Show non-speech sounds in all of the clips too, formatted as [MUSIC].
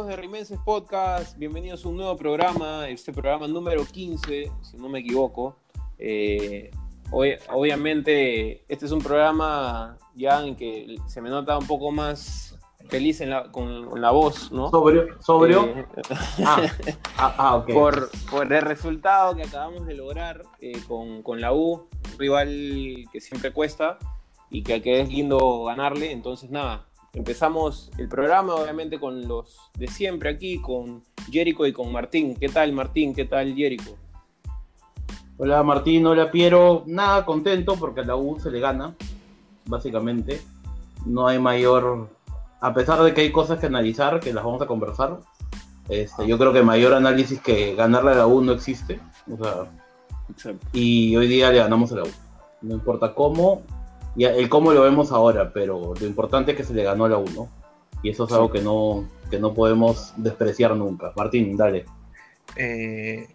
Amigos de Rimenses Podcast, bienvenidos a un nuevo programa, este programa número 15, si no me equivoco. Eh, obviamente este es un programa ya en que se me nota un poco más feliz en la, con, la voz, ¿no? Sobrio, sobrio. Eh, [LAUGHS] ah, ah, ah okay. por, por, el resultado que acabamos de lograr eh, con, con, la U, un rival que siempre cuesta y que, que es lindo ganarle. Entonces, nada, empezamos el programa, obviamente, con los de siempre aquí, con Jerico y con Martín. ¿Qué tal, Martín? ¿Qué tal, Jerico? Hola, Martín. Hola, Piero. Nada, contento porque a la U se le gana, básicamente. No hay mayor. A pesar de que hay cosas que analizar, que las vamos a conversar, este, yo creo que mayor análisis que ganarle a la U no existe. O sea, y hoy día le ganamos a la U. No importa cómo, y el cómo lo vemos ahora, pero lo importante es que se le ganó a la 1. Y eso es algo que no, que no podemos despreciar nunca. Martín, dale. Eh,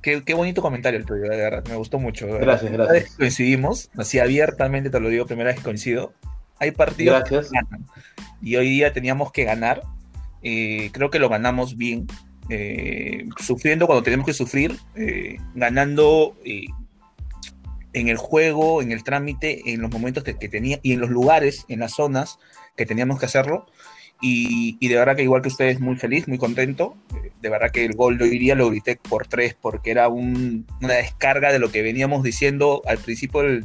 qué, bonito comentario el tuyo, de verdad. Me gustó mucho. Gracias, gracias. Coincidimos, así abiertamente te lo digo, primera vez que coincido. Hay partidos que ganan. Y hoy día teníamos que ganar. Eh, creo que lo ganamos bien. Eh, sufriendo cuando tenemos que sufrir, ganando en el juego, en el trámite, en los momentos que, tenía y en los lugares, en las zonas que teníamos que hacerlo. Y, de verdad que igual que ustedes, muy feliz, muy contento. De verdad que el gol lo iría, lo grité por tres, porque era una descarga de lo que veníamos diciendo al principio del,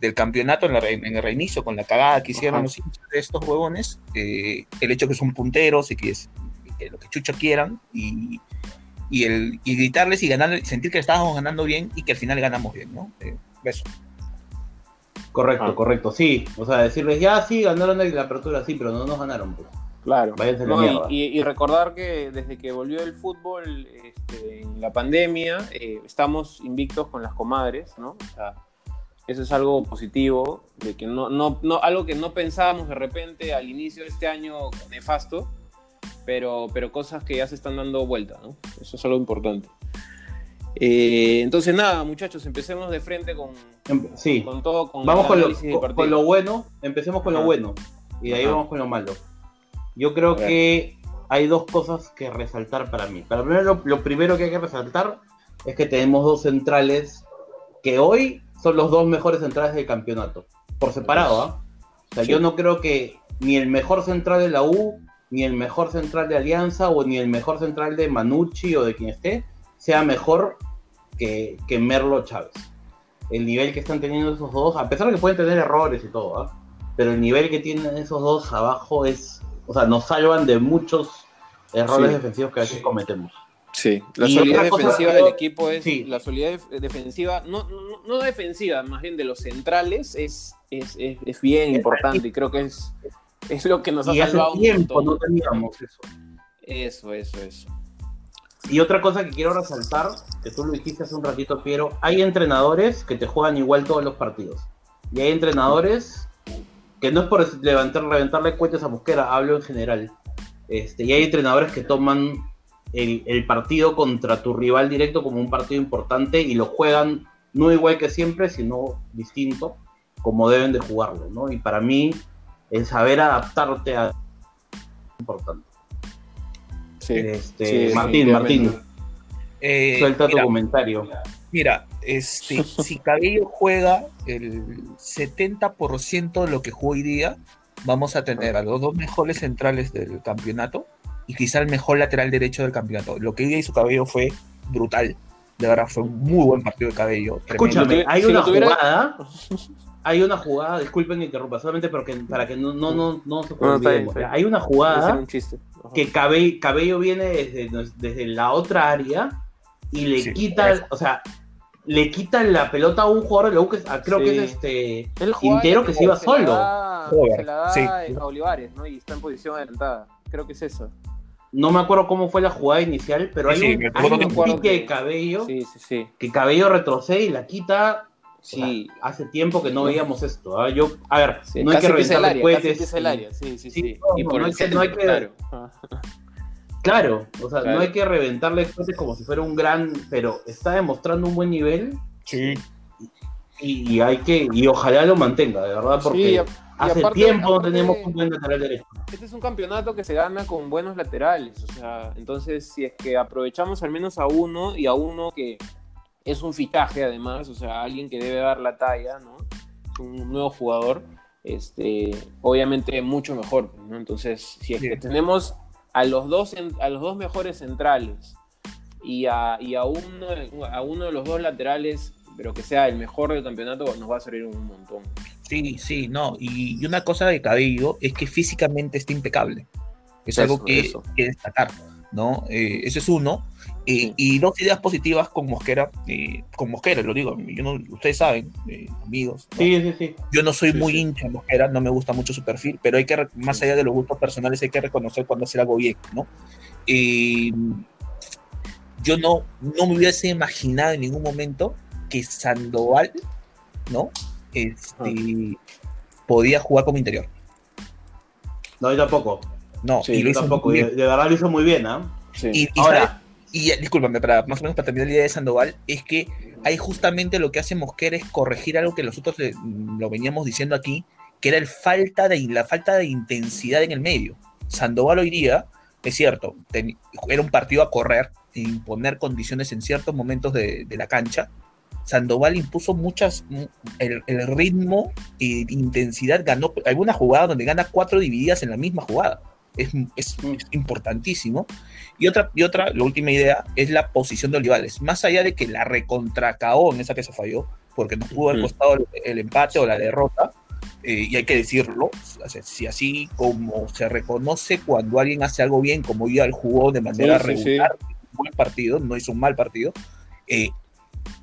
del, campeonato, en, el reinicio, con la cagada que hicieron los de estos huevones. Eh, el hecho que son punteros y que, es, que lo que chucho quieran. Y, y, el, y gritarles y ganar, sentir que estábamos ganando bien y que al final ganamos bien, ¿no? Eh, beso. Correcto, ah. correcto, sí. O sea, decirles, ya sí, ganaron la apertura, sí, pero no nos ganaron. Pues. Claro. y, recordar que desde que volvió el fútbol este, en la pandemia, eh, estamos invictos con las comadres, ¿no? O sea, eso es algo positivo, de que no, no, no, algo que no pensábamos de repente al inicio de este año nefasto, pero, pero cosas que ya se están dando vuelta, ¿no? Eso es algo importante. Eh, entonces, nada, muchachos, empecemos de frente con, em, sí. con todo. Con vamos con lo, con, lo, bueno, empecemos con lo bueno y de ahí vamos con lo malo. Yo creo que hay dos cosas que resaltar para mí. Para primero, lo primero que hay que resaltar es que tenemos dos centrales que hoy son los dos mejores centrales del campeonato, por separado. O sea, yo no creo que ni el mejor central de la U ni el mejor central de Alianza o ni el mejor central de Manucci o de quien esté sea mejor que, que Merlo Chávez. El nivel que están teniendo esos dos, a pesar de que pueden tener errores y todo, ¿ah? pero el nivel que tienen esos dos abajo es, o sea, nos salvan de muchos errores defensivos que a veces cometemos. Sí, la solidez defensiva del equipo es la solidez defensiva, no, no, defensiva, más bien de los centrales, es, es, es bien importante y creo que es es lo que nos ha salvado hace tiempo no teníamos eso. Eso, eso, eso. Y otra cosa que quiero resaltar, que tú lo dijiste hace un ratito, Piero, hay entrenadores que te juegan igual todos los partidos. Y hay entrenadores que no es por levantar, reventarle cuentas a Mosquera, hablo en general. Este, y hay entrenadores que toman el, el, partido contra tu rival directo como un partido importante y lo juegan no igual que siempre, sino distinto, como deben de jugarlo, ¿no? Y para mí, el saber adaptarte a importante. Sí, este, Martín, Martín. Eh, suelta tu comentario. Mira, este, [LAUGHS] si Cabello juega el 70% de lo que juega hoy día, vamos a tener a los dos mejores centrales del campeonato y quizá el mejor lateral derecho del campeonato. Lo que hoy día hizo Cabello fue brutal. De verdad, fue un muy buen partido de Cabello. Escúchame, hay una jugada [LAUGHS] hay una jugada, disculpen que interrumpa, solamente para que, para que no, no, no, no se Hay una jugada que Cabello, viene desde, desde, la otra área y le quita, o sea, le quita la pelota a un jugador de creo que es este Quintero que se iba solo. se la da a Olivares, ¿no? Y está en posición adelantada. Creo que es eso. No me acuerdo cómo fue la jugada inicial, pero hay un, hay un pique de cabello que cabello retrocede y la quita Sí, hace tiempo que no veíamos esto. ¿ah? Yo, a ver, no hay que reventar cohetes. el área, sí, sí, sí. y por no, hay que, no hay que, claro. claro, o sea, no hay que reventarle cohetes como si fuera un gran, pero está demostrando un buen nivel. Sí. Y, y, hay que, y ojalá lo mantenga, de verdad, porque Hace tiempo no tenemos un buen lateral derecho. Este es un campeonato que se gana con buenos laterales. O sea, entonces, si es que aprovechamos al menos a uno y a uno que es un fichaje además, o sea, alguien que debe dar la talla, ¿no? un nuevo jugador, este, obviamente mucho mejor, ¿no? Entonces, si es que tenemos a los dos, a los dos mejores centrales y a, y a, uno, a uno de los dos laterales, pero que sea el mejor del campeonato, nos va a servir un montón. Sí, sí, no. Y, una cosa de Cabello es que físicamente está impecable. Es algo que, que destacar, ¿no? Eh, ese es uno. Eh, y dos ideas positivas con Mosquera, eh, con Mosquera, lo digo, yo no, ustedes saben, amigos. Sí, sí, sí. Yo no soy muy hincha de Mosquera, no me gusta mucho su perfil, pero hay que, más allá de los gustos personales, hay que reconocer cuando hace algo bien, ¿no? yo no, no me hubiese imaginado en ningún momento que Sandoval, ¿no? este, podía jugar como interior. No, yo tampoco. No, y yo tampoco. De, verdad lo hizo muy bien, ¿ah? Y, Ahora. Y discúlpame, para más o menos para terminar la idea de Sandoval, es que ahí justamente lo que hace Mosquera es corregir algo que nosotros lo veníamos diciendo aquí, que era la falta de intensidad en el medio. Sandoval hoy día, es cierto, era un partido a correr, imponer condiciones en ciertos momentos de, la cancha, Sandoval impuso muchas, el, ritmo e intensidad, ganó alguna jugada donde gana cuatro divididas en la misma jugada. Es, importantísimo. Y otra, y otra, la última idea, es la posición de Olivares. Más allá de que la recontracaó en esa que se falló, porque no pudo haber costado el, empate o la derrota, eh, y hay que decirlo, si así como se reconoce cuando alguien hace algo bien, como él jugó de manera regular, un buen partido, no hizo un mal partido, eh,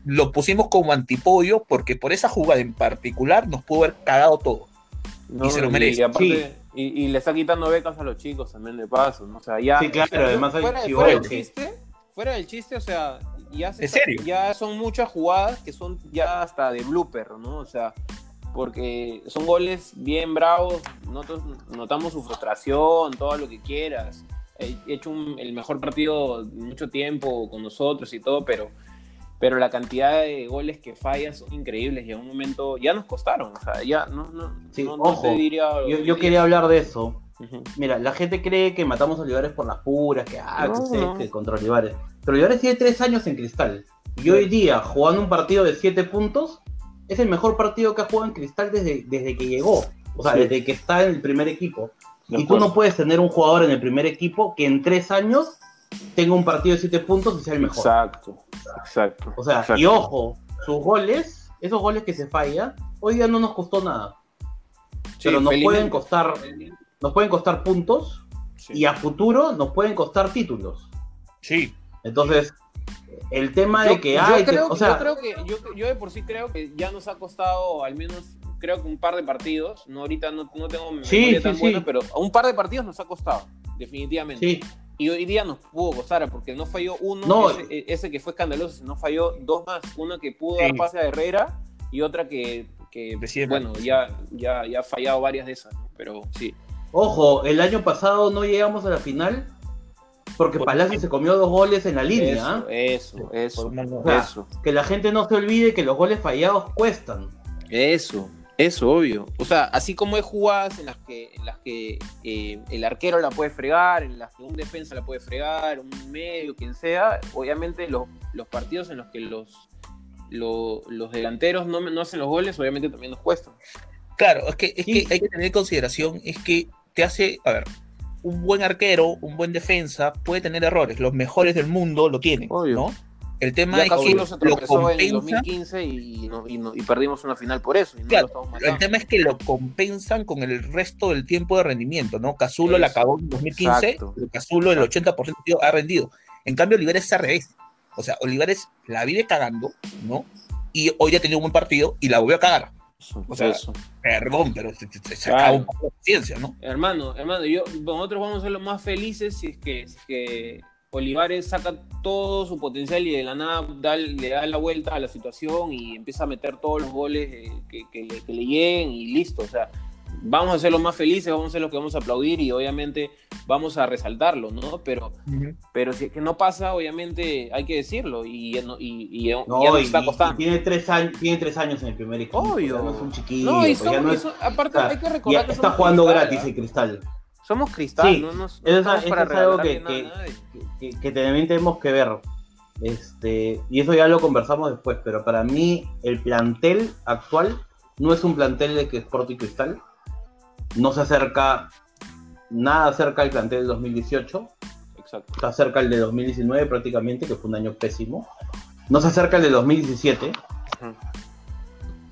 lo pusimos como antipollo porque por esa jugada en particular nos pudo haber cagado todo. Y se lo merece. Y, le está quitando becas a los chicos también de paso. ¿no? O sea, ya, sí, claro, además fuera, del chiste, fuera del chiste, o sea, ya, ya son muchas jugadas que son ya hasta de blooper, ¿no? O sea, porque son goles bien bravos, nosotros notamos su frustración, todo lo que quieras. He hecho el mejor partido mucho tiempo con nosotros y todo, pero pero la cantidad de goles que fallas son increíbles y en un momento ya nos costaron, o sea, ya no, no, ojo, diría, yo, quería hablar de eso. Mira, la gente cree que matamos a Olivares por las puras, que, ah, que, contra Olivares. Pero Olivares tiene tres años en cristal. Y hoy día, jugando un partido de siete puntos, es el mejor partido que ha jugado en cristal desde, desde que llegó. O sea, desde que está en el primer equipo. y tú no puedes tener un jugador en el primer equipo que en tres años tenga un partido de 7 puntos y sea el mejor. Exacto, exacto. O sea, y ojo, sus goles, esos goles que se falla, hoy día no nos costó nada. pero nos pueden costar, nos pueden costar puntos y a futuro nos pueden costar títulos. Sí. Entonces, el tema de que hay. Creo, o sea, yo creo que yo, de por sí creo que ya nos ha costado al menos creo que un par de partidos. No ahorita no, no tengo memoria tan buena, pero un par de partidos nos ha costado, definitivamente. Sí. Y hoy día nos pudo costar, porque no falló uno, ese, que fue escandaloso, no falló dos más. Uno que pudo dar pase a Herrera y otra que, bueno, ya, ya, ya ha fallado varias de esas, pero sí. Ojo, el año pasado no llegamos a la final porque Palacio se comió dos goles en la línea. Eso, ¿ah? eso, eso. Que la gente no se olvide que los goles fallados cuestan. Eso. Eso, obvio. O sea, así como hay jugadas en las que, en las que eh, el arquero la puede fregar, en las que un defensa la puede fregar, un medio, quien sea, obviamente los, los partidos en los que los, los, delanteros no, no, hacen los goles, obviamente también nos cuestan. Claro, es que, es que hay que tener en consideración, es que te hace, a ver, un buen arquero, un buen defensa puede tener errores, los mejores del mundo lo tienen, ¿no? El tema es que se lo compensa, en 2015 y, y, perdimos una final por eso. el tema es que lo compensan con el resto del tiempo de rendimiento, ¿no? Cazulo la acabó en 2015, pero Cazulo el 80% ha rendido. En cambio, Olivares es al revés. O sea, Olivares la vive cagando, ¿no? Y hoy ya tenido un buen partido y la volvió a cagar. o sea, perdón, pero se, se, un poco de ciencia, ¿no? Hermano, hermano, yo, nosotros vamos a ser los más felices si es que, si es que Olivares saca todo su potencial y de la nada le da la vuelta a la situación y empieza a meter todos los goles que, le, lleguen y listo. O sea, vamos a ser los más felices, vamos a ser los que vamos a aplaudir y obviamente vamos a resaltarlo, ¿no? Pero, pero si es que no pasa, obviamente hay que decirlo y, y, y, ya nos está costando. tiene, tres años, tiene tres años en el primer equipo. Obvio. no es un chiquillo. No, y pues aparte hay que recordar que está jugando gratis el Cristal. Somos Cristal, no, nos, no eso, es algo que, que, que, también tenemos que ver. Este, y eso ya lo conversamos después, pero para mí el plantel actual no es un plantel de que Sport y Cristal. No se acerca nada cerca del plantel del 2018. Exacto. Está cerca el de 2019 prácticamente, que fue un año pésimo. No se acerca el de 2017.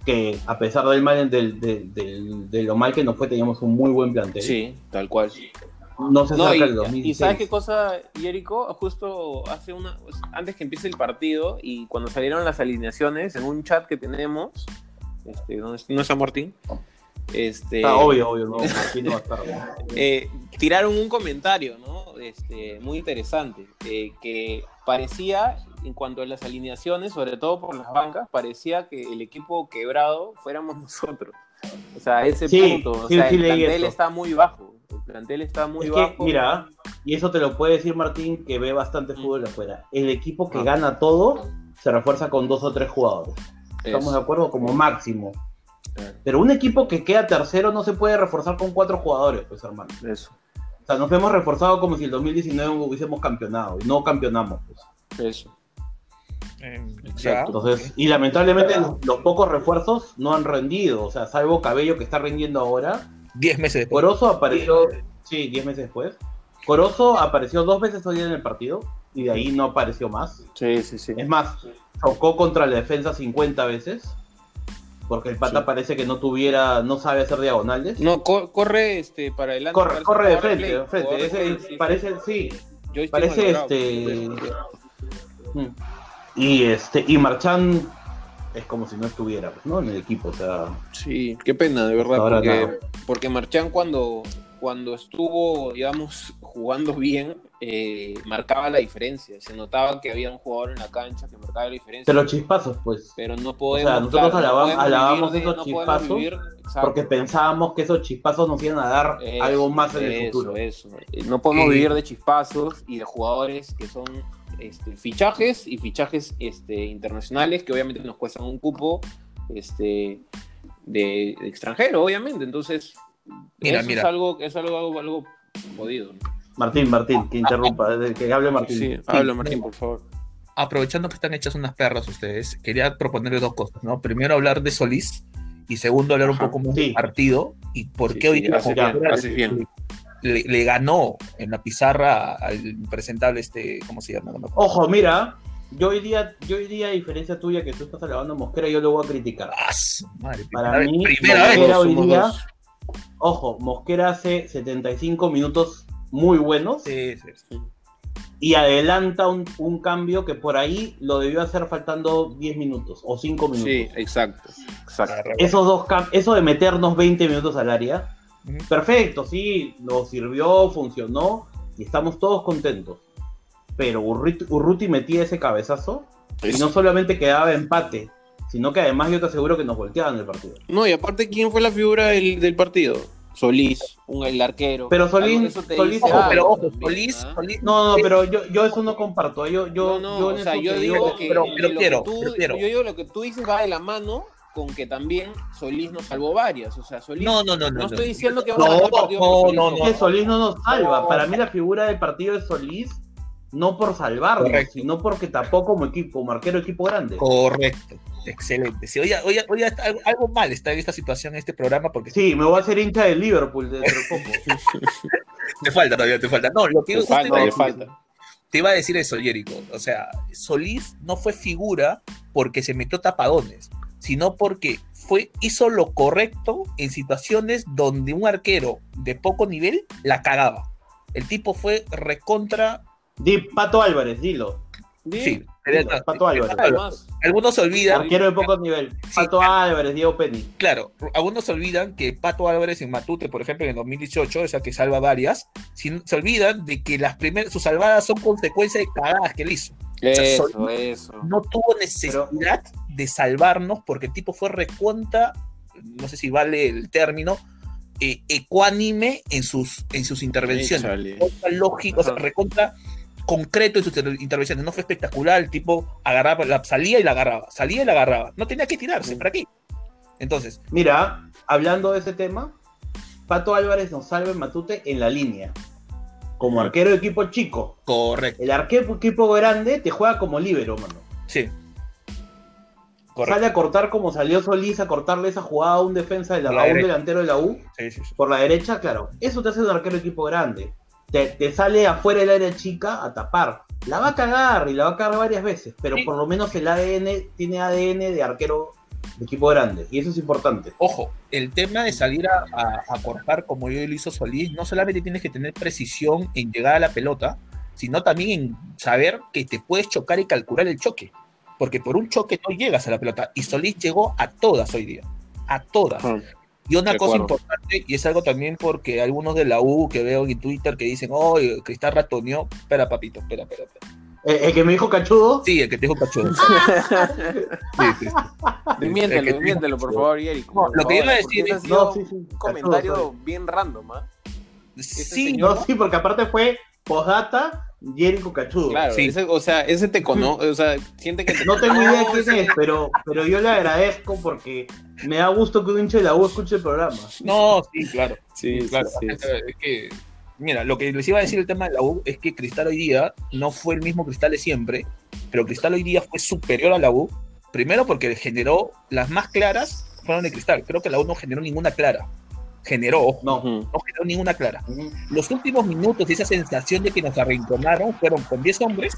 Que a pesar del mal, de lo mal que nos fue, teníamos un muy buen plantel. Sí, tal cual. No se acerca el 2016. Y sabes qué cosa, Jerico, justo hace una, antes que empiece el partido y cuando salieron las alineaciones en un chat que tenemos, este, ¿no, está Martín? Este, está obvio, obvio, no, Martín no va a [LAUGHS] estar. eh, tiraron un comentario, ¿no? Este, muy interesante, eh, que parecía, en cuanto a las alineaciones, sobre todo por las bancas, parecía que el equipo quebrado fuéramos [LAUGHS] nosotros. O sea, ese punto, o sea, el plantel está muy bajo. El plantel está muy bajo. mira, y eso te lo puede decir Martín, que ve bastante mm. fútbol afuera. El equipo que ah. gana todo se refuerza con dos o tres jugadores. ¿Estamos de acuerdo? Como máximo. Pero un equipo que queda tercero no se puede reforzar con cuatro jugadores, pues hermano. Eso. O sea, nos hemos reforzado como si el 2019 hubiésemos campeonado y no campeonamos, pues. Eso. Exacto. Entonces, y lamentablemente los, pocos refuerzos no han rendido. O sea, salvo Cabello que está rindiendo ahora. Diez meses después. Corozo apareció. Sí, diez meses después. Corozo apareció dos veces hoy en el partido y de ahí no apareció más. Sí, sí, sí. Es más, chocó contra la defensa 50 veces. Porque el pata parece que no tuviera, no sabe hacer diagonales. No, corre este para adelante. Corre, corre de frente, frente. parece, sí. Parece este. Y este, y Marchán es como si no estuviera, ¿no? En el equipo, o sea. Sí, qué pena, de verdad, porque, porque Marchán cuando, cuando estuvo, digamos, jugando bien, eh, marcaba la diferencia. Se notaba que había un jugador en la cancha que marcaba la diferencia. Pero chispazos, pues. Pero no podemos. O sea, nosotros alabamos, esos chispazos porque pensábamos que esos chispazos nos iban a dar algo más en el futuro. Eso. No podemos vivir de chispazos y de jugadores que son este, fichajes y fichajes este, internacionales que obviamente nos cuestan un cupo este, de extranjero, obviamente. Entonces, Mira, eso mira. Es algo, es algo, algo, jodido. Martín, Martín, que interrumpa, que hable Martín. Sí, habla Martín, por favor. Aprovechando que están hechas unas perras ustedes, quería proponerles dos cosas, ¿no? Primero hablar de Solís y segundo hablar un poco más del partido y por qué hoy día le, le, ganó en la pizarra al presentable este, ¿cómo se llama? Ojo, mira, yo hoy día, yo hoy día, a diferencia tuya, que tú estás alabando a Mosquera, yo lo voy a criticar. Ah, madre, Para mí, primera vez, hoy día, Ojo, Mosquera hace 75 minutos muy buenos. Sí, sí, Y adelanta un, cambio que por ahí lo debió hacer faltando 10 minutos o 5 minutos. Sí, exacto. Esos dos eso de meternos 20 minutos al área, perfecto, sí, nos sirvió, funcionó y estamos todos contentos. Pero Urruti, metía ese cabezazo y no solamente quedaba empate, sino que además yo te aseguro que nos volteaban el partido. No, y aparte, ¿quién fue la figura del, partido? Solís, un, el arquero. Pero Solís, Solís, pero ojo, Solís, ¿ah? Solís, no, no, pero yo, yo eso no comparto. Yo, yo, no, yo, o sea, yo digo que, pero, quiero, Yo digo lo que tú dices va de la mano con que también Solís nos salvó varias. O sea, Solís. No, no, no. No, estoy diciendo que vamos a ganar el partido. No, no, no. Que Solís no nos salva. Para mí la figura del partido es Solís no por salvarlo, sino porque tapó como equipo, como arquero equipo grande. Correcto, excelente. Sí, oye, oye, oye algo, mal está en esta situación, en este programa, porque... Sí, me voy a hacer hincha de Liverpool dentro de poco. [LAUGHS] te falta todavía, te falta. No, lo que te falta, te falta. Te iba a decir eso, Jerico. O sea, Solís no fue figura porque se metió tapadones, sino porque fue, hizo lo correcto en situaciones donde un arquero de poco nivel la cagaba. El tipo fue recontra Di Pato Álvarez, dilo. Sí, Pato Álvarez. Algunos olvidan. Arquero de poco nivel. Pato Álvarez, Diego Penny. Claro, algunos olvidan que Pato Álvarez en Matute, por ejemplo, en el 2018, esa que salva varias, se olvidan de que las primeras, sus salvadas son consecuencia de cagadas que él hizo. Eso, eso. No tuvo necesidad de salvarnos porque el tipo fue recuenta, no sé si vale el término, eh, ecuánime en sus, en sus intervenciones. Lógico, o sea, recontra concreto en sus intervenciones. No fue espectacular, el tipo agarraba, la, salía y la agarraba, salía y la agarraba. No tenía que tirarse, ¿para qué? Entonces. Mira, hablando de ese tema, Pato Álvarez nos salva en Matute en la línea. Como arquero de equipo chico. Correcto. El arquero de equipo grande te juega como líbero, mano. Sí. Sale a cortar como salió Solís a cortarle esa jugada a un defensa de la, un delantero de la U. Por la derecha, claro. Eso te hace un arquero de equipo grande. Te, sale afuera del área chica a tapar. La va a cagar y la va a cagar varias veces, pero por lo menos el ADN tiene ADN de arquero de equipo grande, y eso es importante. Ojo, el tema de salir a, cortar como yo lo hizo Solís, no solamente tienes que tener precisión en llegar a la pelota, sino también en saber que te puedes chocar y calcular el choque, porque por un choque no llegas a la pelota, y Solís llegó a todas hoy día, a todas. Y una cosa importante, y es algo también porque algunos de la U que veo en Twitter que dicen, oh, Cristal ratoneó, espera papito, espera, espera, espera ¿El, que me dijo cachudo? Sí, el que te dijo cachudo. [LAUGHS] sí, sí, por favor, Eric. lo que iba a decir es no, un comentario bien random, ¿ah? Sí, no, sí, porque aparte fue postdata Jericho Cachudo. Claro, sí. o sea, ese te conoce, o sea, siente que te No tengo idea quién es, pero, pero yo le agradezco porque me da gusto que un hincha de la U escuche el programa. No, sí, claro. Sí, claro. Es que mira, lo que les iba a decir el tema de la U es que Cristal hoy día no fue el mismo Cristal de siempre, pero Cristal hoy día fue superior a la U, primero porque generó las más claras fueron de Cristal, creo que la U no generó ninguna clara. Generó, no, no generó ninguna clara. Los últimos minutos, esa sensación de que nos arrinconaron, fueron con 10 hombres,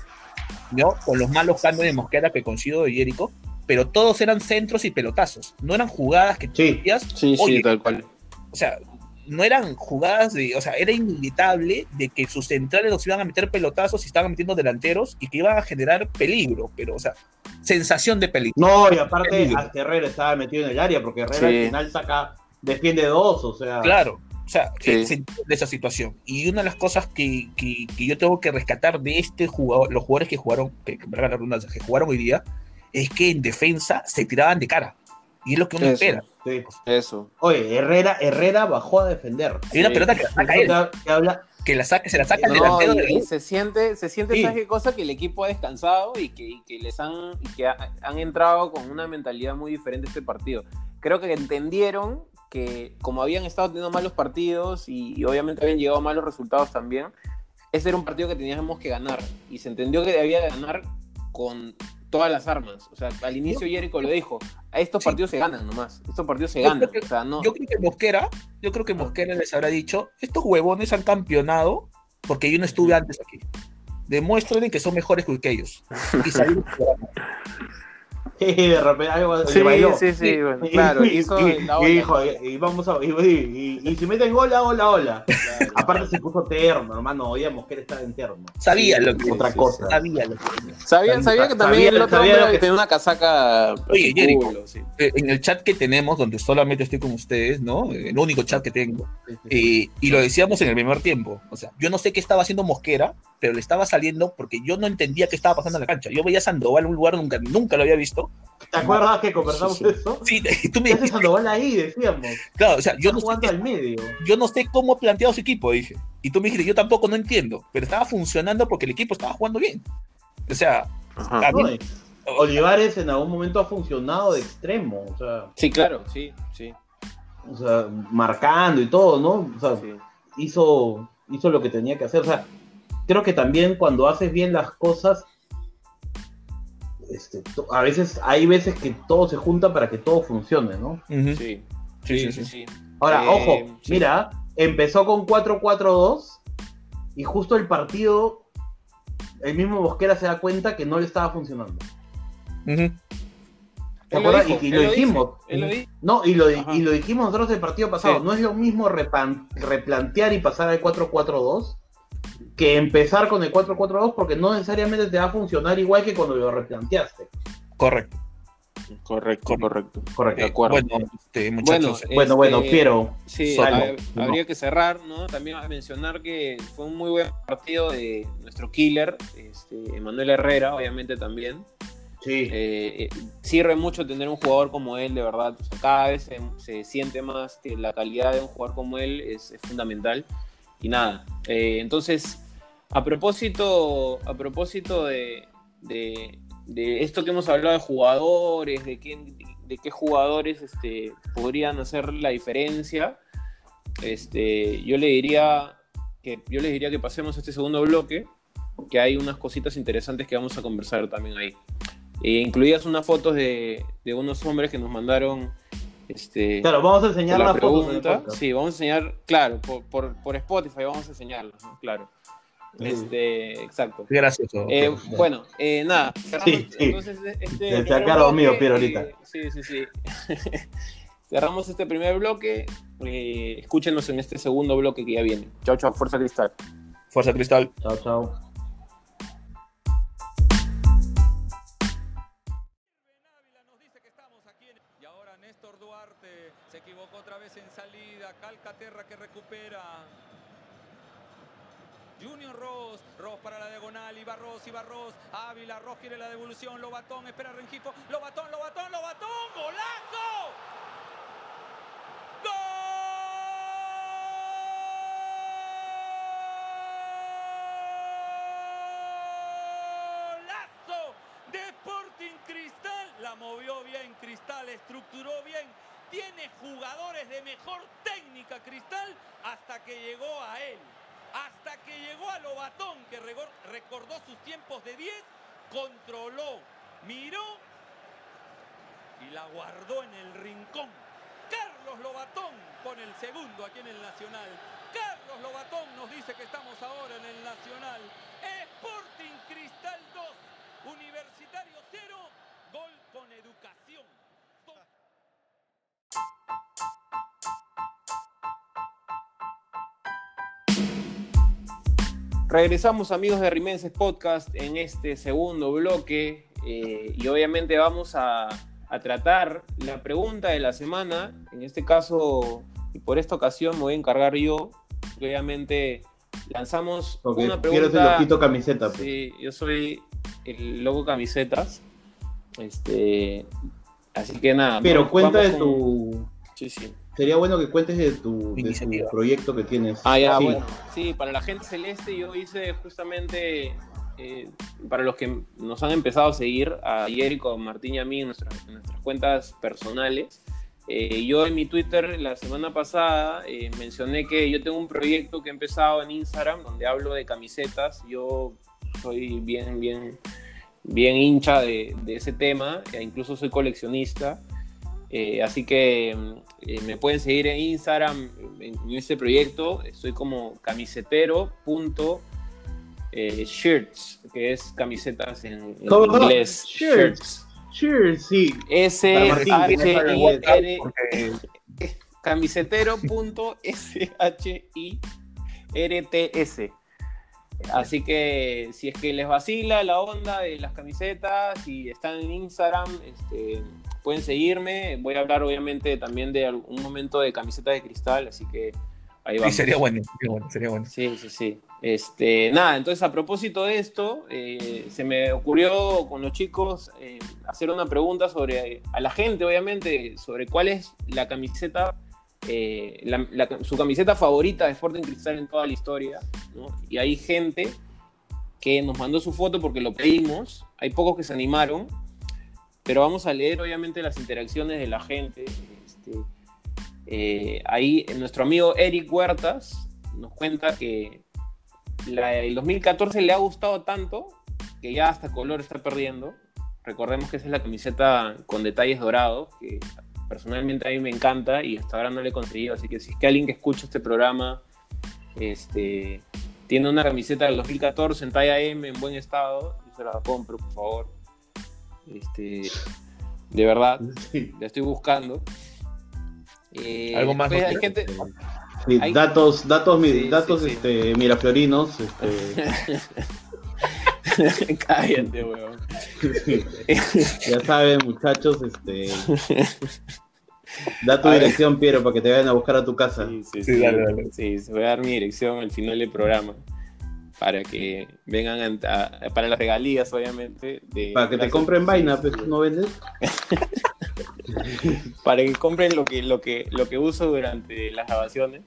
¿no? con los malos cambios de Mosquera que consigo de Jericho, pero todos eran centros y pelotazos, no eran jugadas que sí, sí, sí, tal cual. O sea, no eran jugadas de, o sea, era inevitable de que sus centrales los iban a meter pelotazos y estaban metiendo delanteros y que iban a generar peligro, pero, o sea, sensación de peligro. No, y aparte, Herrera estaba metido en el área porque Herrera al final saca, defiende dos, o sea. Claro. O sea, de esa situación. Y una de las cosas que, que, yo tengo que rescatar de este jugador, los jugadores que jugaron, que, que jugaron hoy día, es que en defensa se tiraban de cara. Y es lo que uno espera. Eso. Oye, Herrera, Herrera bajó a defender. Y una pelota que la saca él. Que, habla... que la saque, se la saca el delantero. Y, se siente, se siente esa cosa que el equipo ha descansado y que, que les han, que han entrado con una mentalidad muy diferente a este partido. Creo que entendieron que como habían estado teniendo malos partidos y, y obviamente habían llegado malos resultados también, ese era un partido que teníamos que ganar. Y se entendió que debía ganar con todas las armas. O sea, al inicio Jericho lo dijo, a estos partidos se ganan nomás, estos partidos se ganan. Yo creo que Mosquera, yo creo que Mosquera les habrá dicho, estos huevones han campeonado porque yo no estuve antes aquí. Demuéstrenle que son mejores que ellos. Y [LAUGHS] salimos [LAUGHS] y de repente algo sí, sí, sí, bueno, claro, y, dijo, y, vamos a, y, y, si meten hola, hola, hola. Aparte se puso terno, hermano, oíamos que él estaba en terno. Sabía lo que otra cosa. Sabía lo que sabía, sabía que también el otro hombre que tenía una casaca. Oye, Jericho, eh, en el chat que tenemos, donde solamente estoy con ustedes, ¿no? El único chat que tengo. Eh, y lo decíamos en el primer tiempo. O sea, yo no sé qué estaba haciendo Mosquera, pero le estaba saliendo porque yo no entendía qué estaba pasando en la cancha. Yo veía a Sandoval en un lugar nunca, nunca lo había visto. ¿Te acuerdas que conversamos eso? Sí, tú me dijiste. Sandoval ahí, decíamos. Claro, o sea, yo no, sé, al medio. yo no sé cómo ha planteado su equipo, dije. Y tú me dijiste, yo tampoco no entiendo, pero estaba funcionando porque el equipo estaba jugando bien. O sea, Olivares en algún momento ha funcionado de extremo. O sea, sí, claro, sí, sí. O sea, marcando y todo, ¿no? O sea, hizo, hizo lo que tenía que hacer. O sea, creo que también cuando haces bien las cosas, este, a veces hay veces que todo se junta para que todo funcione, ¿no? sí. Sí, sí, sí, Ahora, eh, ojo, mira, empezó con 4-4-2 y justo el partido, el mismo Bosquera se da cuenta que no le estaba funcionando. ¿Te acuerdas? y, lo, dijimos. no, y lo, y lo dijimos nosotros el partido pasado. No es lo mismo replantear y pasar al 4-4-2 que empezar con el 4-4-2 porque no necesariamente te va a funcionar igual que cuando lo replanteaste. Correcto. Correcto, correcto. Correcto. De acuerdo. Bueno, este, muchachos. Bueno, bueno, este, quiero. Sí, habría que cerrar, ¿no? También a mencionar que fue un muy buen partido de nuestro killer, este, Emanuel Herrera, obviamente también. Sí. Eh, sirve mucho tener un jugador como él, de verdad. cada vez se, siente más que la calidad de un jugador como él es, fundamental. Y nada, entonces, a propósito, a propósito de, esto que hemos hablado de jugadores, de, de qué jugadores este, podrían hacer la diferencia, este, yo le diría que yo les diría que pasemos a este segundo bloque, que hay unas cositas interesantes que vamos a conversar también ahí. E incluidas unas fotos de, unos hombres que nos mandaron. Este, claro, vamos a enseñar la, pregunta. Sí, vamos a enseñar, claro, por, por, por Spotify vamos a enseñarlas, claro. Este, exacto. gracioso. Eh, bueno, eh, nada. Sí, sí. Entonces, este, Te mío, Piero, ahorita. sí, sí, sí. [LAUGHS] Cerramos este primer bloque. Eh, escúchenos en este segundo bloque que ya viene. Chao, chao. Fuerza Cristal. Fuerza Cristal. Chao, chao. Junior Ross, Ross para la diagonal, Iba Ross, Iba Ross, Ávila, Ross quiere la devolución, Lobatón, espera Rengifo, Lobatón, Lobatón, Lobatón, golazo. ¡Golazo! De Sporting Cristal. La movió bien Cristal, estructuró bien. Tiene jugadores de mejor técnica Cristal hasta que llegó a él. Hasta que llegó a Lobatón, que recordó sus tiempos de 10, controló, miró y la guardó en el rincón. Carlos Lobatón con el segundo aquí en el Nacional. Carlos Lobatón nos dice que estamos ahora en el Nacional. Sporting Cristal 2, Universitario 0, Regresamos amigos de Rimenses Podcast en este segundo bloque eh, y obviamente vamos a a tratar la pregunta de la semana. En este caso, y por esta ocasión me voy a encargar yo. Obviamente lanzamos una pregunta. el loquito camiseta. Pues. Sí, yo soy el loco camisetas. Este, así que nada. Pero cuenta de tu. Sí, sí. Sería bueno que cuentes de tu, proyecto que tienes. Ah, ya, bueno. Sí, para la gente celeste yo hice justamente eh, para los que nos han empezado a seguir, a con Martín y a mí en nuestras, cuentas personales, eh, yo en mi Twitter la semana pasada eh, mencioné que yo tengo un proyecto que he empezado en Instagram donde hablo de camisetas. Yo soy bien, bien, bien hincha de, ese tema, e incluso soy coleccionista. Así que me pueden seguir en Instagram en, en este proyecto. Estoy como camisetero.com eh, shirts, que es camisetas en, inglés. Shirts. Shirts, sí. S H I R camisetero.s-h-i-r-t-s. Así que si es que les vacila la onda de las camisetas y están en Instagram, este, pueden seguirme. Voy a hablar obviamente también de algún momento de camisetas de cristal, así que ahí vamos. Sí, sería bueno, sería bueno, sería bueno. Sí, sí, sí. Este, nada, entonces a propósito de esto, eh, se me ocurrió con los chicos eh, hacer una pregunta sobre, a la gente obviamente, sobre cuál es la camiseta, eh, su camiseta favorita de Sporting Cristal en toda la historia. Y hay gente que nos mandó su foto porque lo pedimos, hay pocos que se animaron, pero vamos a leer obviamente las interacciones de la gente. Este, ahí nuestro amigo Eric Huertas nos cuenta que el 2014 le ha gustado tanto que ya hasta color está perdiendo. Recordemos que esa es la camiseta con detalles dorados, que personalmente a mí me encanta y hasta ahora no le he conseguido. Así que si es que alguien que escucha este programa este, tiene una camiseta del 2014 en talla M en buen estado, yo se la compro, por favor. Este, de verdad, la estoy buscando. Eh, ¿Algo más? Hay gente, datos, datos, datos Este, miraflorinos. Este... [LAUGHS] Cállate, weón. [LAUGHS] ya saben, muchachos, este. Da tu dirección, Piero, para que te vayan a buscar a tu casa. Sí, sí, sí, sí, sí, se voy a dar mi dirección al final del programa. Para que vengan para las regalías, obviamente. para que te compren vaina, pues no vendes. [LAUGHS] para que compren lo que, lo que, lo que uso durante las grabaciones.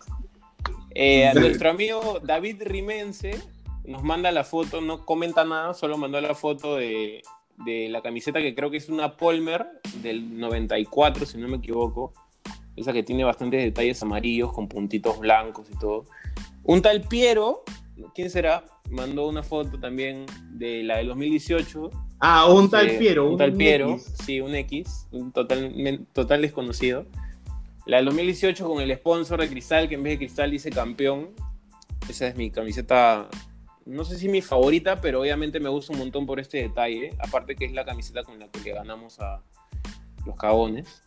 Eh, nuestro amigo David Rimense nos manda la foto, no comenta nada, solo mandó la foto de, de la camiseta que creo que es una Polmer del 94, si no me equivoco. Esa que tiene bastantes detalles amarillos con puntitos blancos y todo. Un tal Piero, ¿quién será? Mandó una foto también de la del 2018. Ah, un tal Piero. Un, tal Piero, sí, un X, un total, total desconocido. La del 2018 con el sponsor de Cristal, que en vez de Cristal dice campeón. Esa es mi camiseta, no sé si mi favorita, pero obviamente me gusta un montón por este detalle. Aparte que es la camiseta con la que le ganamos a los.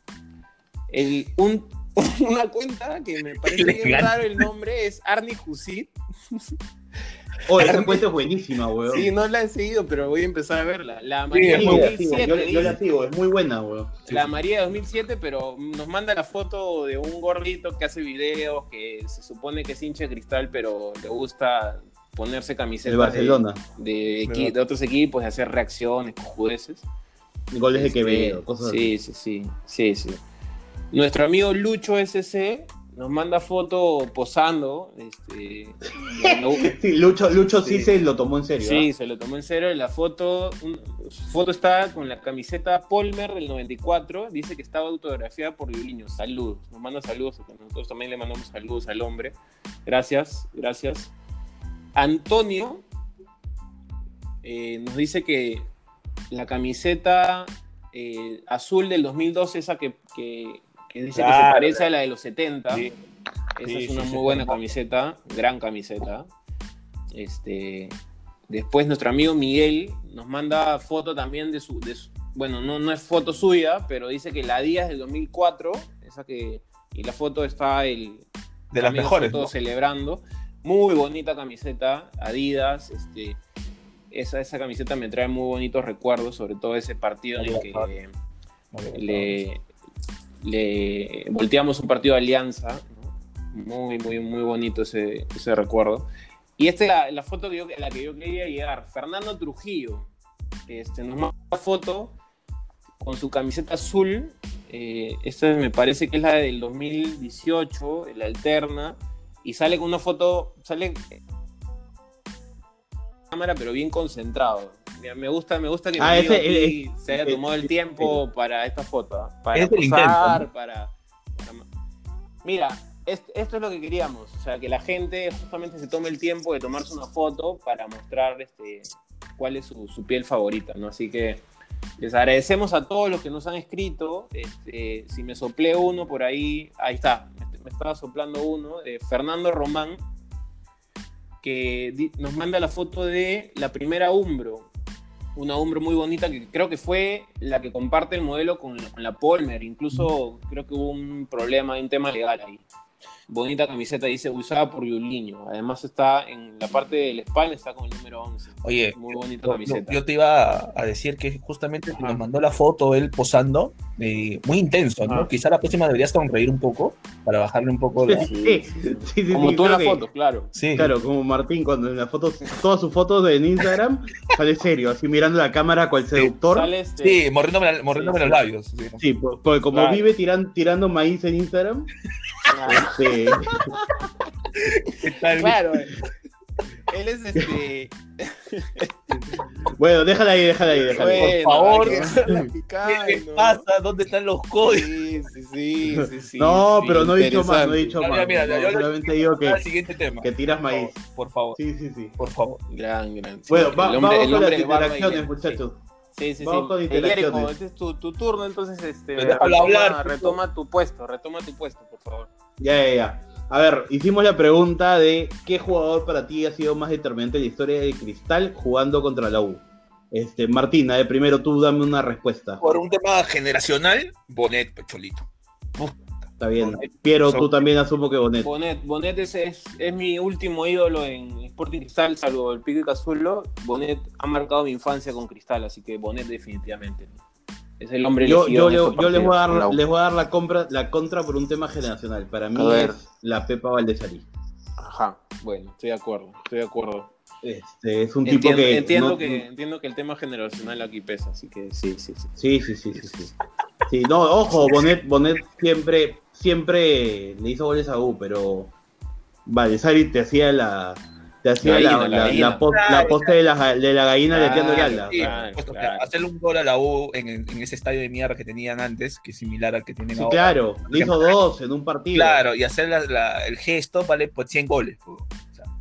El, un, [LAUGHS] una cuenta que me parece bien raro el nombre es Arnie Husit. [LAUGHS] Oh, esa cuenta es buenísima, weón. Sí, no la he seguido, pero voy a empezar a verla. La María de 2007. Yo, la sigo, es muy buena, weón. La María de 2007, pero nos manda la foto de un gordito que hace videos, que se supone que es hincha de cristal, pero le gusta ponerse camisetas de, Barcelona. de, de, otros equipos, de hacer reacciones, cojudeces. Goles de este, Quevedo, cosas sí, así. Sí, sí, sí, sí. Nuestro amigo Lucho SC nos manda foto posando. Este, [LAUGHS] sí, Lucho, Lucho sí. se lo tomó en serio. Sí, ¿ah? se lo tomó en serio. La foto, su foto está con la camiseta Polmer del 94. Dice que estaba autografiada por Violinho. Saludos. Nos manda saludos. Nosotros también le mandamos saludos al hombre. Gracias, gracias. Antonio eh, nos dice que la camiseta eh, azul del 2012, esa que que dice que se parece a la de los 70. Esa es una muy buena camiseta, gran camiseta. Este, después nuestro amigo Miguel nos manda foto también de su, bueno, no, no es foto suya, pero dice que la Díaz del 2004, esa que, y la foto está el... De las mejores. Todos celebrando. Muy bonita camiseta, Adidas, este, esa, esa camiseta me trae muy bonitos recuerdos, sobre todo ese partido en el que le, le volteamos un partido de alianza, muy, muy, muy bonito ese, ese recuerdo. Y esta es la, foto que yo, la que yo quería llegar. Fernando Trujillo este, nos manda una foto con su camiseta azul. Eh, esta me parece que es la del 2018, la alterna. Y sale con una foto, sale cámara, pero bien concentrado. Me gusta, me gusta que ah, se haya tomado el tiempo para esta foto, para posar, para, Mira, esto, es lo que queríamos, o sea, que la gente justamente se tome el tiempo de tomarse una foto para mostrar este, cuál es su, piel favorita, ¿no? Así que les agradecemos a todos los que nos han escrito. Este, si me soplé uno por ahí, ahí está, me, estaba soplando uno, de Fernando Román, que nos manda la foto de la primera Umbro, una Umbro muy bonita que creo que fue la que comparte el modelo con, con la Polmer, incluso creo que hubo un problema, un tema legal ahí bonita camiseta, dice usada por Yuliño. Además está en la parte de la espalda, está con el número 11. Oye, muy bonita camiseta. Yo, te iba a decir que justamente nos mandó la foto él posando, eh, muy intenso, ¿no? Quizá la próxima deberías sonreír un poco para bajarle un poco la... [LAUGHS] Sí, sí, como tú en la foto, claro. Sí. Claro, como Martín cuando en las fotos, todas sus fotos en Instagram sale serio, así mirando la cámara cual seductor. Este... Sí, morriéndome, morriéndome los labios. Sí, porque como vive tirando maíz en Instagram, este, Claro. Él es este. bueno, déjala ahí, déjala ahí, déjala ahí. Por favor. ¿Qué, pasa? ¿Dónde están los códigos? Sí, sí, sí, sí, No, pero no he dicho más, no he dicho más. Mira, yo solamente digo que, siguiente tema. que tiras maíz. Por favor. Sí, sí, sí. Por favor. Gran, gran. Bueno, vamos con las interacciones, muchachos. Sí, sí, Vamos sí. Con este es tu, tu, turno, entonces este, retoma, hablar, retoma tu puesto, retoma tu puesto, por favor. Ya, ya, ya. A ver, hicimos la pregunta de qué jugador para ti ha sido más determinante en la historia de Cristal jugando contra la U. Este, Martina, de primero tú dame una respuesta. Por un tema generacional, Bonet, Pecholito. Está bien. Piero, tú también asumo que Bonet. Bonet, Bonet es, es, mi último ídolo en Sporting Cristal, salvo el Pico y Cazulo. Bonet ha marcado mi infancia con Cristal, así que Bonet definitivamente es el hombre yo, yo, yo les, voy a dar, les voy a dar la, compra, la contra por un tema generacional. Para mí es la Pepa Valdesari. Ajá, bueno, estoy de acuerdo, estoy de acuerdo. Este, es un tipo que entiendo, que. entiendo que el tema generacional aquí pesa, así que sí, sí, sí. Sí, sí, sí, sí. sí. No, ojo, Bonet, Bonet siempre, siempre le hizo goles a U, pero Vale, Sari te hacía la, te hacía la, la, la, poste de la, de la gallina claro, de ala. Sí, Hacerle un gol a la U en, en, ese estadio de mierda que tenían antes, que es similar al que tienen sí, ahora. Claro, le hizo dos en un partido. Claro, y hacer el gesto vale por 100 goles.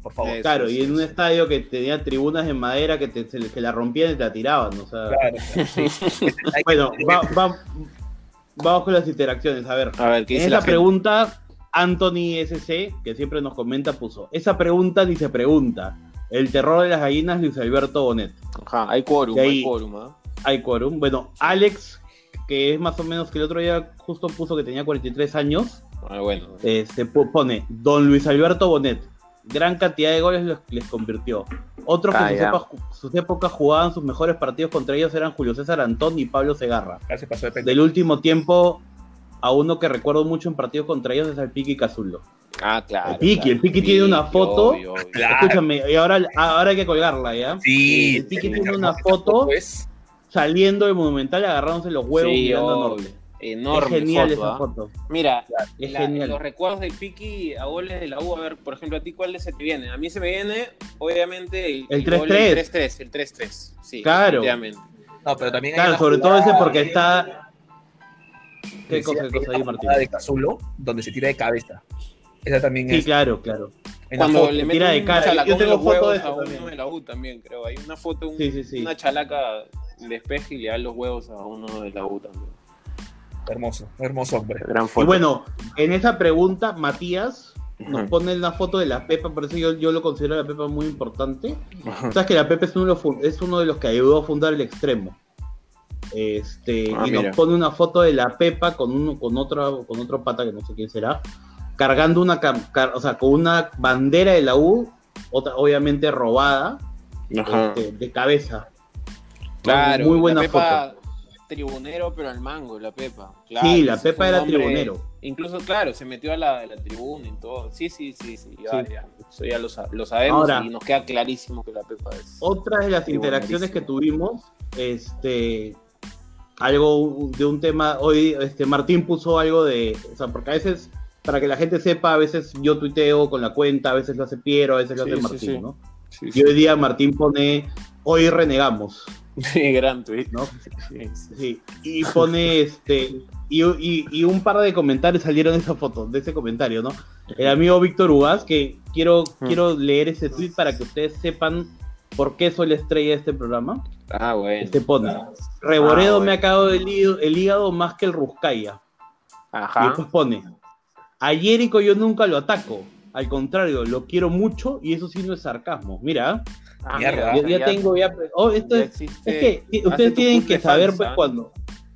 por favor. Claro, y en un estadio que tenía tribunas en madera que, te, que la rompían y te la tiraban. O sea... Claro, [LAUGHS] bueno, va, va, vamos con las interacciones. A ver, a ver ¿qué en esa pregunta Anthony SC, que siempre nos comenta, puso, esa pregunta ni se pregunta. El terror de las gallinas, Luis Alberto Bonet. Ajá, hay quórum, hay quórum. ¿eh? Hay quórum. Bueno, Alex, que es más o menos que el otro día justo puso que tenía 43 años. Ah, bueno. se este, pone Don Luis Alberto Bonet. Gran cantidad de goles les convirtió. Otros que en ah, sus, épocas jugaban sus mejores partidos contra ellos eran Julio César Antón y Pablo Segarra. Del último tiempo, a uno que recuerdo mucho en partidos contra ellos es al Piki Cazullo. Ah, claro. El Piki, el Piki tiene una foto. [LAUGHS] Escúchame, y ahora, ahora hay que colgarla, ¿ya? Sí. El Piki tiene una foto saliendo del Monumental agarrándose los huevos y mirando Enorme. Es genial esa ¿ah? foto. Mira, es genial. los recuerdos del Piki a goles de la U, a ver, por ejemplo, a ti, ¿cuál se te viene? A mí se me viene, obviamente, el 3-3. El 3-3, sí. Claro. No, pero también claro, sobre todo ese porque está ¿Qué cosa, qué cosa ahí, Martín? de Cazulo, donde se tira de cabeza. Esa también sí, es. Sí, claro, claro. Cuando le tira de cara. Yo tengo foto de eso también. de la U también, creo. Hay una foto, un, sí, sí, una chalaca de espejo y le da los huevos a uno de la U también. Hermoso, hermoso hombre. Gran foto. Y bueno, en esa pregunta, Matías nos pone una foto de la Pepa, por eso yo, yo lo considero a la Pepa muy importante. Sabes que la Pepa es uno, es uno de los que ayudó a fundar el extremo. Este, ah, y nos pone una foto de la Pepa con uno, con otra, con otro pata que no sé quién será, cargando una, o sea, con una bandera de la U, otra, obviamente robada, este, de cabeza. Claro, muy buena foto. Tribunero, pero al mango, la Pepa. sí, la Pepa era tribunero. Incluso, claro, se metió a la, la tribuna y todo. Sí, sí, sí, sí. Ya, ya. Eso ya lo, lo sabemos y nos queda clarísimo que la Pepa es. Otra de las interacciones que tuvimos, este, algo de un tema, hoy este Martín puso algo de, o sea, porque a veces, para que la gente sepa, a veces yo tuiteo con la cuenta, a veces lo hace Piero, a veces lo hace Martín, ¿no? y hoy día Martín pone, hoy renegamos. Sí, gran tweet. ¿no? Sí, y pone este, y, y, un par de comentarios salieron de esa foto, de ese comentario, ¿no? El amigo Víctor Ugaz, que quiero, quiero leer ese tweet para que ustedes sepan por qué soy la estrella de este programa. Ah, bueno. Este pone. Reboredo ah, me ha cagado el hígado, más que el Ruscaya. Ajá. Y después pone. A Jericho yo nunca lo ataco. Al contrario, lo quiero mucho y eso sí no es sarcasmo. Mira. Ah, ya, ya, tengo ya. Oh, esto es, es, que ustedes tienen que saber pues, cuando.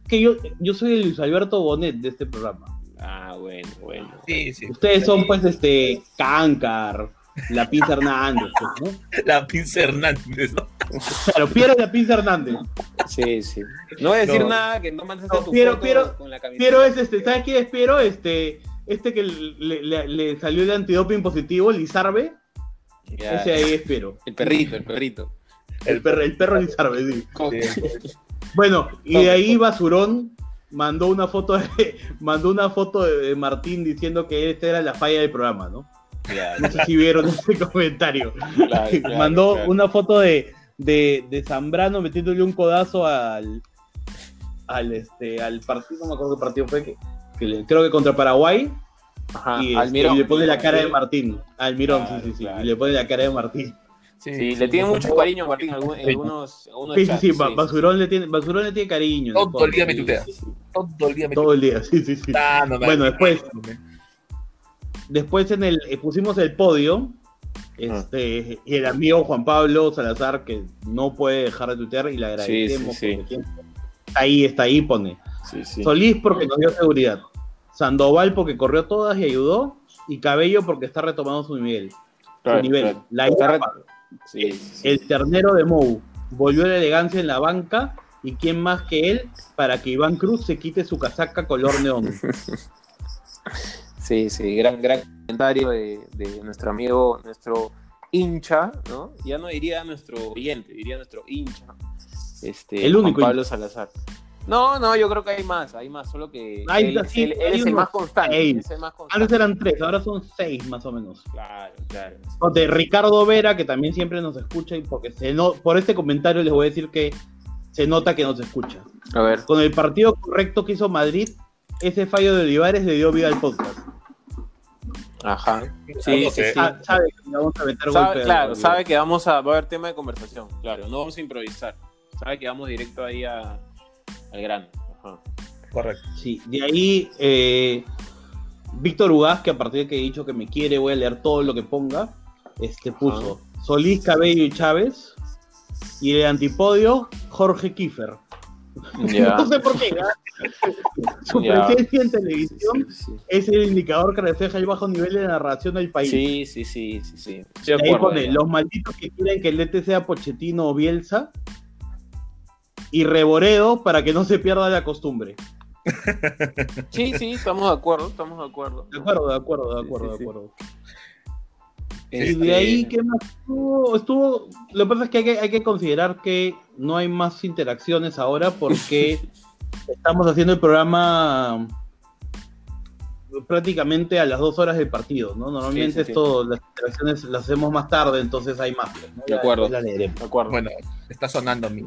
Que yo, yo soy el Luis Alberto Bonet de este programa. Ah, bueno, bueno. Sí, sí. Ustedes son pues este Cancar, la Pinza Hernández, ¿no? [LAUGHS] La Pinza Hernández, ¿no? Claro, Piero la Pinza Hernández. Sí, sí. No voy a decir nada, que no mandes a tu Piero, foto Piero, con la camiseta. Piero es este, ¿sabes quién es Piero? Este, este que le, le, le salió el antidoping positivo, Lizarbe. Ese ahí es Piero. El perrito, el perrito. El, perro, el perro Lizarbe, sí. Bueno, y de ahí Basurón mandó una foto de, mandó una foto de Martín diciendo que esta era la falla del programa, ¿no? No sé si vieron ese [LAUGHS] comentario. Mandó una foto de, de, Zambrano metiéndole un codazo al, al, este, al partido, no me acuerdo qué partido fue, que, creo que contra Paraguay. Y, este, le pone la cara de Martín. Almirón, sí, sí, sí. Y le pone la cara de Martín. Sí, le tiene mucho cariño a Martín. Algunos, algunos sí, sí, sí. Basurón, le tiene, Basurón le tiene cariño. Todo el día me tutea. Todo el día me Todo el día, sí, sí, sí. Ah, bueno, después. Después en el, eh, pusimos el podio. Este, y el amigo Juan Pablo Salazar, que no puede dejar de tutear y le agradecemos. está ahí, está ahí, pone. Solís porque nos dio seguridad. Sandoval porque corrió todas y ayudó. Y Cabello porque está retomando su nivel. su nivel. La el ternero de Mou. Volvió la elegancia en la banca. ¿Y quién más que él para que Iván Cruz se quite su casaca color neón? [LAUGHS] Sí, sí, gran, gran comentario de, nuestro amigo, nuestro hincha, ¿no? Ya no diría nuestro oyente, diría nuestro hincha. Este, el único. Pablo Salazar. No, no, yo creo que hay más, hay más, solo que él, es el más constante. Antes eran tres, ahora son seis más o menos. Claro, claro. de Ricardo Vera, que también siempre nos escucha, y porque se no, por este comentario les voy a decir que se nota que nos escucha. A ver. Con el partido correcto que hizo Madrid, ese fallo de Olivares le dio vida al podcast. Ajá. Sí, sí, sí. Sabe que vamos a meter Claro, sabe que vamos a, va a haber tema de conversación. Claro, no vamos a improvisar. Sabe que vamos directo ahí a, al grano. Ajá. Correcto. Sí, de ahí eh, Víctor Ugaz, que a partir de que he dicho que me quiere, voy a leer todo lo que ponga. Este puso Solís, Cabello y Chávez. Y el antipodio, Jorge Kiefer. [LAUGHS] no sé por qué. [LAUGHS] Su presencia en televisión es el indicador que refleja el bajo nivel de narración del país. Sí, sí, sí, sí, sí. ahí pone, los malditos que quieren que el DT sea Pochettino o Bielsa y Reboredo para que no se pierda la costumbre. Sí, sí, estamos de acuerdo, estamos de acuerdo. De acuerdo, de acuerdo, de acuerdo, de acuerdo. Y de ahí, este, ¿qué más estuvo? estuvo? Lo que pasa es que hay, que hay que considerar que no hay más interacciones ahora porque [LAUGHS] estamos haciendo el programa prácticamente a las dos horas del partido, ¿no? Normalmente esto, las interacciones las hacemos más tarde, entonces hay más. De, acuerdo. de acuerdo. Bueno, está sonando mi,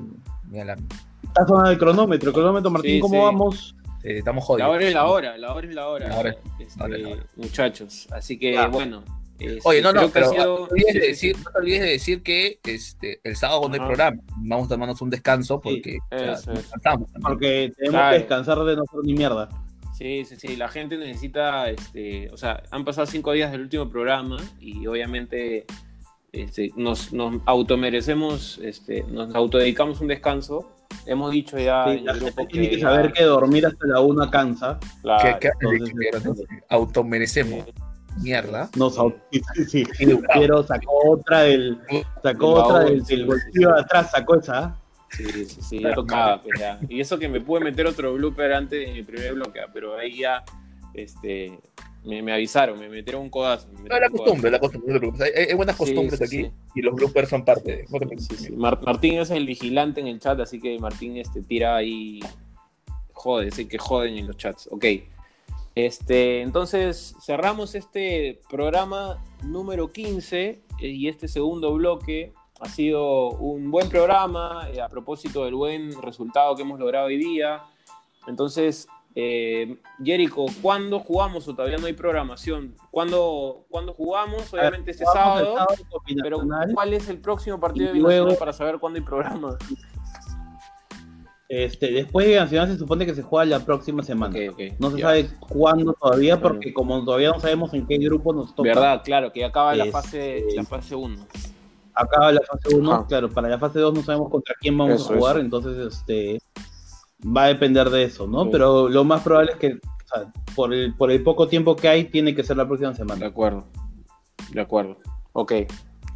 mi alarma. Está sonando el cronómetro. El cronómetro, Martín, ¿cómo vamos? estamos jodidos. La hora es la hora, la hora es la hora. Este, muchachos. Así que, bueno. Este, Oye, no, no, pero no, te olvides de decir, no te olvides de decir que este, el sábado cuando hay programa vamos a tomarnos un descanso porque Porque tenemos que descansar de nosotros ni mierda. Sí, sí, sí, la gente necesita, este, o sea, han pasado cinco días del último programa y obviamente este, nos, nos automerecemos, este, nos autodedicamos un descanso. Hemos dicho ya en el grupo que tiene que saber que dormir hasta la una cansa. Claro, ¿Qué, automerecemos mierda. Nos [LAUGHS] sí, Pero sacó otra del, sacó otra del, del bolsillo de atrás, sacó esa. Sí, sí, sí, ya tocaba, pues ya. Y eso que me pude meter otro blooper antes de mi primer bloque, pero ahí ya, este, me, me avisaron, me metieron un codazo. no, la costumbre, la costumbre, hay, hay, buenas costumbres aquí y los bloopers son parte de. Martín es el vigilante en el chat, así que Martín este, tira ahí, jode, sí que joden en los chats. Ok. Este, entonces cerramos este programa número 15 eh, y este segundo bloque ha sido un buen programa eh, a propósito del buen resultado que hemos logrado hoy día. Entonces, eh, Jericho, ¿cuándo jugamos o todavía no hay programación? ¿Cuándo, ¿cuándo jugamos? Obviamente este sábado, pero ¿cuál es el próximo partido de luego... para saber cuándo hay programa? Este, después de Nacional se supone que se juega la próxima semana. no se sabe cuándo todavía, porque como todavía no sabemos en qué grupo nos toca. Verdad, claro, que acaba la fase la fase 1. Acaba la fase 1, claro, para la fase 2 no sabemos contra quién vamos a jugar, entonces este va a depender de eso, ¿no? Pero lo más probable es que por, el, por el poco tiempo que hay, tiene que ser la próxima semana. De acuerdo, de acuerdo. Ok,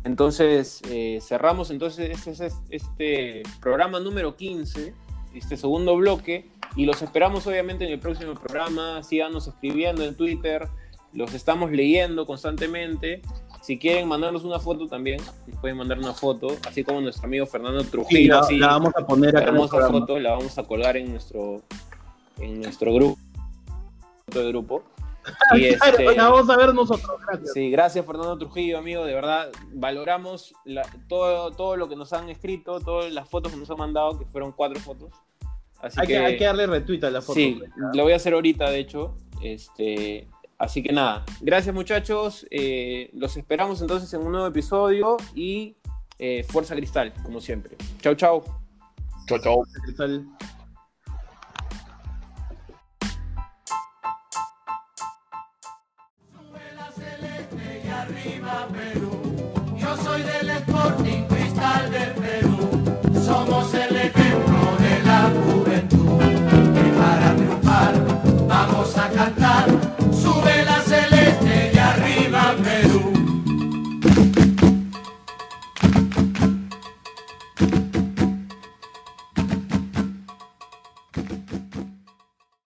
entonces eh, cerramos entonces este, este programa número 15 este segundo bloque y los esperamos obviamente en el próximo programa. Síganos escribiendo en Twitter, los estamos leyendo constantemente. Si quieren mandarnos una foto también, nos pueden mandar una foto, así como nuestro amigo Fernando Trujillo. la, vamos a poner acá. en foto, la vamos a colgar en nuestro, en nuestro grupo. De grupo. [LAUGHS] Y este, vamos a ver nosotros, gracias. Sí, gracias Fernando Trujillo, amigo, de verdad, valoramos todo, todo lo que nos han escrito, todas las fotos que nos han mandado, que fueron cuatro fotos. Así hay, que, hay que darle retweet a la foto. Sí, lo voy a hacer ahorita, de hecho. Este, Así que nada, gracias muchachos, eh, los esperamos entonces en un nuevo episodio y eh, Fuerza Cristal, como siempre. Chau, chau. Chau, chau. Somos el ejemplo de la juventud y para triunfar vamos a cantar.